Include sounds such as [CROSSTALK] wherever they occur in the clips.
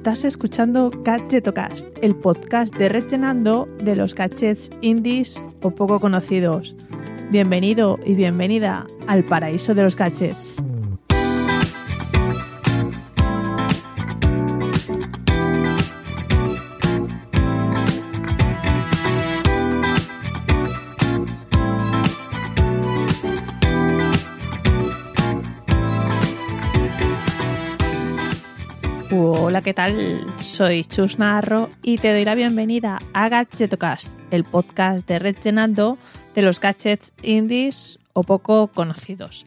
Estás escuchando Gadgetocast, el podcast de Rellenando de los gadgets indies o poco conocidos. Bienvenido y bienvenida al paraíso de los gadgets. Hola, ¿qué tal? Soy Chus Narro y te doy la bienvenida a Gadgetocast, el podcast de Red Llenando de los gadgets indies o poco conocidos.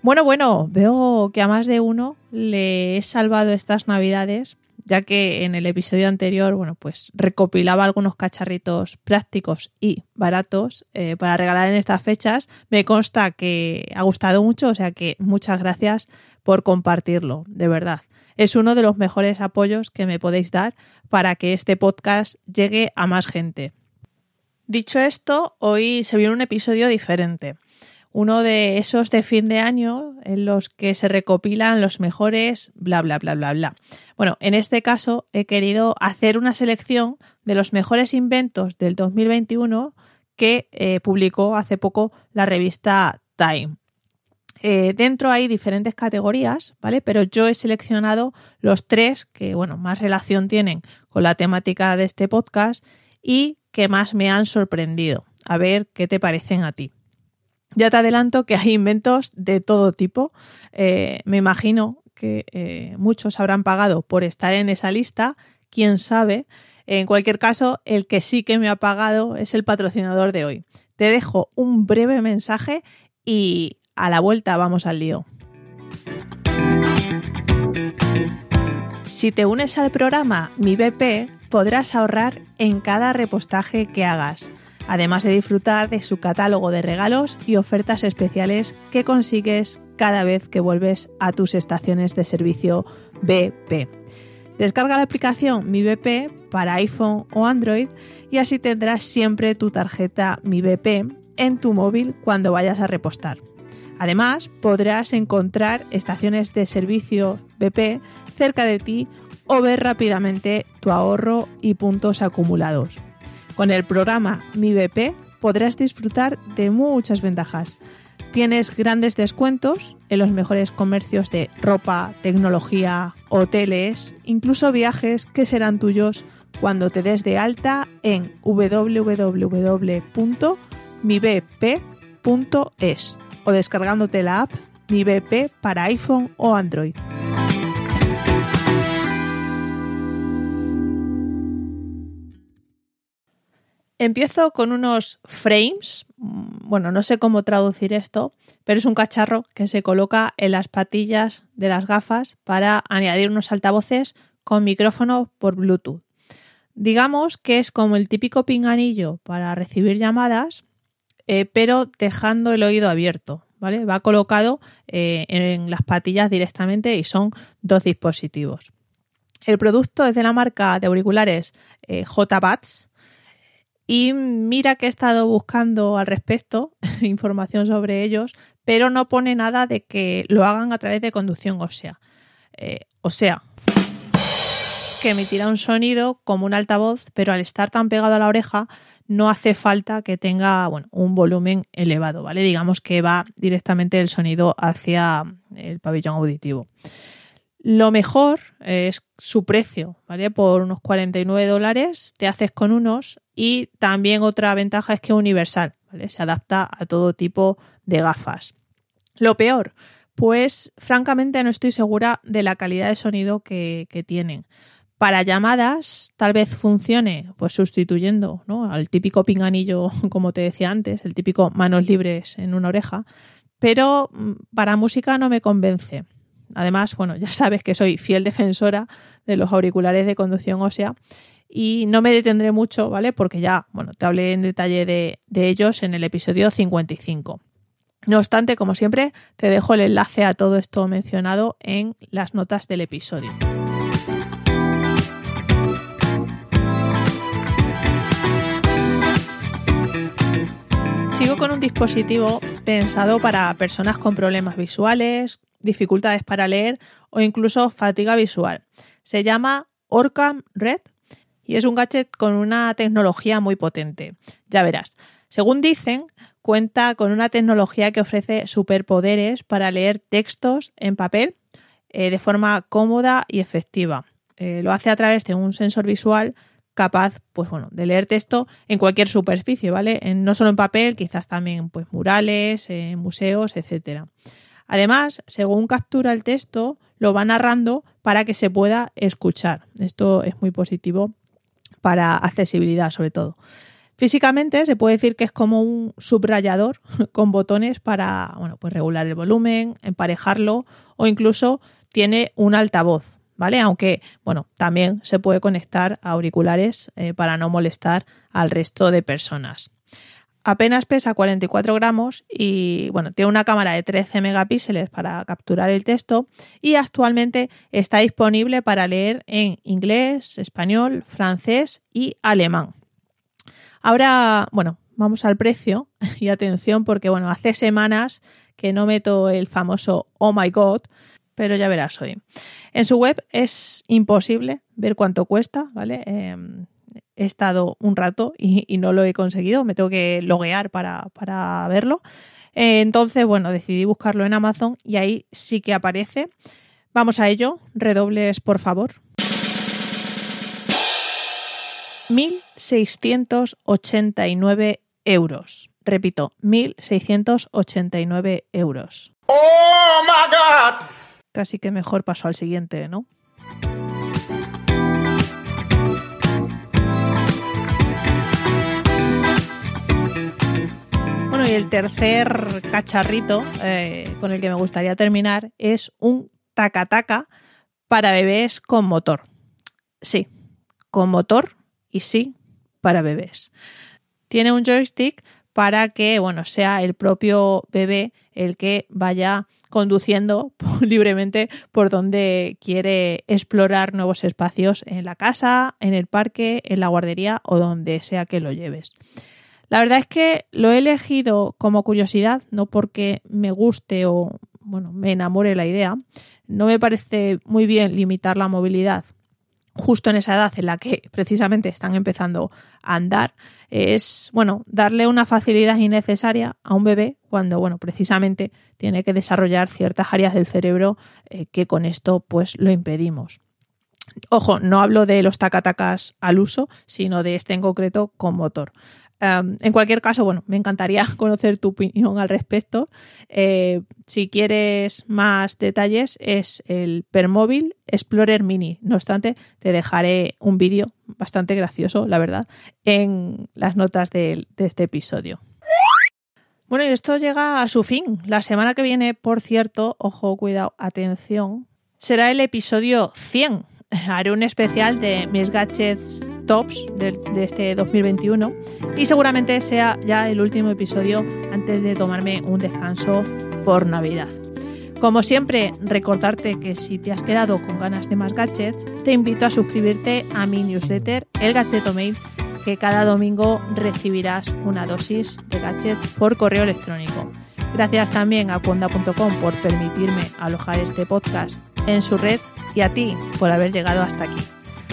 Bueno, bueno, veo que a más de uno le he salvado estas navidades, ya que en el episodio anterior, bueno, pues recopilaba algunos cacharritos prácticos y baratos eh, para regalar en estas fechas. Me consta que ha gustado mucho, o sea que muchas gracias por compartirlo, de verdad es uno de los mejores apoyos que me podéis dar para que este podcast llegue a más gente. Dicho esto, hoy se viene un episodio diferente. Uno de esos de fin de año en los que se recopilan los mejores bla bla bla bla bla. Bueno, en este caso he querido hacer una selección de los mejores inventos del 2021 que eh, publicó hace poco la revista Time. Eh, dentro hay diferentes categorías, ¿vale? Pero yo he seleccionado los tres que, bueno, más relación tienen con la temática de este podcast y que más me han sorprendido. A ver qué te parecen a ti. Ya te adelanto que hay inventos de todo tipo. Eh, me imagino que eh, muchos habrán pagado por estar en esa lista. Quién sabe. En cualquier caso, el que sí que me ha pagado es el patrocinador de hoy. Te dejo un breve mensaje y a la vuelta vamos al lío. Si te unes al programa Mi BP, podrás ahorrar en cada repostaje que hagas, además de disfrutar de su catálogo de regalos y ofertas especiales que consigues cada vez que vuelves a tus estaciones de servicio BP. Descarga la aplicación Mi BP para iPhone o Android y así tendrás siempre tu tarjeta Mi BP en tu móvil cuando vayas a repostar. Además, podrás encontrar estaciones de servicio BP cerca de ti o ver rápidamente tu ahorro y puntos acumulados. Con el programa Mi BP podrás disfrutar de muchas ventajas. Tienes grandes descuentos en los mejores comercios de ropa, tecnología, hoteles, incluso viajes que serán tuyos cuando te des de alta en www.mibp.es o descargándote la app Mi BP para iPhone o Android. Empiezo con unos frames. Bueno, no sé cómo traducir esto, pero es un cacharro que se coloca en las patillas de las gafas para añadir unos altavoces con micrófono por Bluetooth. Digamos que es como el típico pinganillo para recibir llamadas, eh, pero dejando el oído abierto, ¿vale? Va colocado eh, en las patillas directamente y son dos dispositivos. El producto es de la marca de auriculares eh, JBuds y mira que he estado buscando al respecto [LAUGHS] información sobre ellos, pero no pone nada de que lo hagan a través de conducción ósea. o sea, que emitirá un sonido como un altavoz, pero al estar tan pegado a la oreja no hace falta que tenga un volumen elevado, ¿vale? Digamos que va directamente el sonido hacia el pabellón auditivo. Lo mejor es su precio, ¿vale? Por unos 49 dólares te haces con unos y también otra ventaja es que es universal, ¿vale? Se adapta a todo tipo de gafas. Lo peor, pues francamente no estoy segura de la calidad de sonido que, que tienen. Para llamadas tal vez funcione pues sustituyendo al típico pinganillo, [LAUGHS] como te decía antes, el típico manos libres en una oreja, pero mm, para música no me convence. Además, bueno, ya sabes que soy fiel defensora de los auriculares de conducción ósea y no me detendré mucho, ¿vale? Porque ya, bueno, te hablé en detalle de, de ellos en el episodio 55. No obstante, como siempre, te dejo el enlace a todo esto mencionado en las notas del episodio. Dispositivo pensado para personas con problemas visuales, dificultades para leer o incluso fatiga visual. Se llama Orcam Red y es un gadget con una tecnología muy potente. Ya verás. Según dicen, cuenta con una tecnología que ofrece superpoderes para leer textos en papel eh, de forma cómoda y efectiva. Eh, lo hace a través de un sensor visual capaz, pues bueno, de leer texto en cualquier superficie, ¿vale? no solo en papel, quizás también pues murales, museos, etcétera. Además, según captura el texto, lo va narrando para que se pueda escuchar. Esto es muy positivo para accesibilidad, sobre todo. Físicamente se puede decir que es como un subrayador [LAUGHS] con botones para bueno, pues regular el volumen, emparejarlo o incluso tiene un altavoz, ¿vale? Aunque, bueno, también se puede conectar a auriculares eh, para no molestar al resto de personas. Apenas pesa 44 gramos y bueno, tiene una cámara de 13 megapíxeles para capturar el texto y actualmente está disponible para leer en inglés, español, francés y alemán. Ahora, bueno, vamos al precio [LAUGHS] y atención porque bueno, hace semanas que no meto el famoso oh my god, pero ya verás hoy. En su web es imposible ver cuánto cuesta, ¿vale? Em, he estado un rato y, no lo he conseguido, me tengo que loguear para, verlo. Eh, entonces, bueno, decidí buscarlo en Amazon y ahí sí que aparece. Vamos a ello, redobles por favor. 1.689 euros. Repito, 1.689 euros. ¡Oh, my God! Casi que mejor paso al siguiente, ¿no? y el tercer cacharrito eh, con el que me gustaría terminar es un taca-taca para bebés con motor. Sí, con motor y sí, para bebés. Tiene un joystick para que, bueno, sea el propio bebé el que vaya conduciendo [LAUGHS] libremente por donde quiere explorar nuevos espacios en la casa, en el parque, en la guardería o donde sea que lo lleves. La verdad es que lo he elegido como curiosidad, no porque me guste o bueno, me enamore la idea. No me parece muy bien limitar la movilidad justo en esa edad en la que precisamente están empezando a andar, es bueno, darle una facilidad innecesaria a un bebé cuando bueno, precisamente tiene que desarrollar ciertas áreas del cerebro eh, que con esto pues lo impedimos. Ojo, no hablo de los tacatacas al uso, sino de este en concreto con motor. Em, en cualquier caso, bueno, me encantaría [LAUGHS] conocer tu opinión al respecto. Eh, si quieres más detalles, es el Permóvil Explorer Mini. No obstante, te dejaré un vídeo bastante gracioso, la verdad, en las notas de, de este episodio. Bueno, y esto llega a su fin. La semana que viene, por cierto, ojo, cuidado, atención, será el episodio 100. [LAUGHS] Haré un especial de mis gadgets tops de, este 2021 y seguramente sea ya el último episodio antes de tomarme un descanso por Navidad. Como siempre, recordarte que si te has quedado con ganas de más gadgets, te invito a suscribirte a mi newsletter El Gadgeto Mail, que cada domingo recibirás una dosis de gadgets por correo electrónico. Gracias también a cuonda.com por permitirme alojar este podcast en su red y a ti por haber llegado hasta aquí.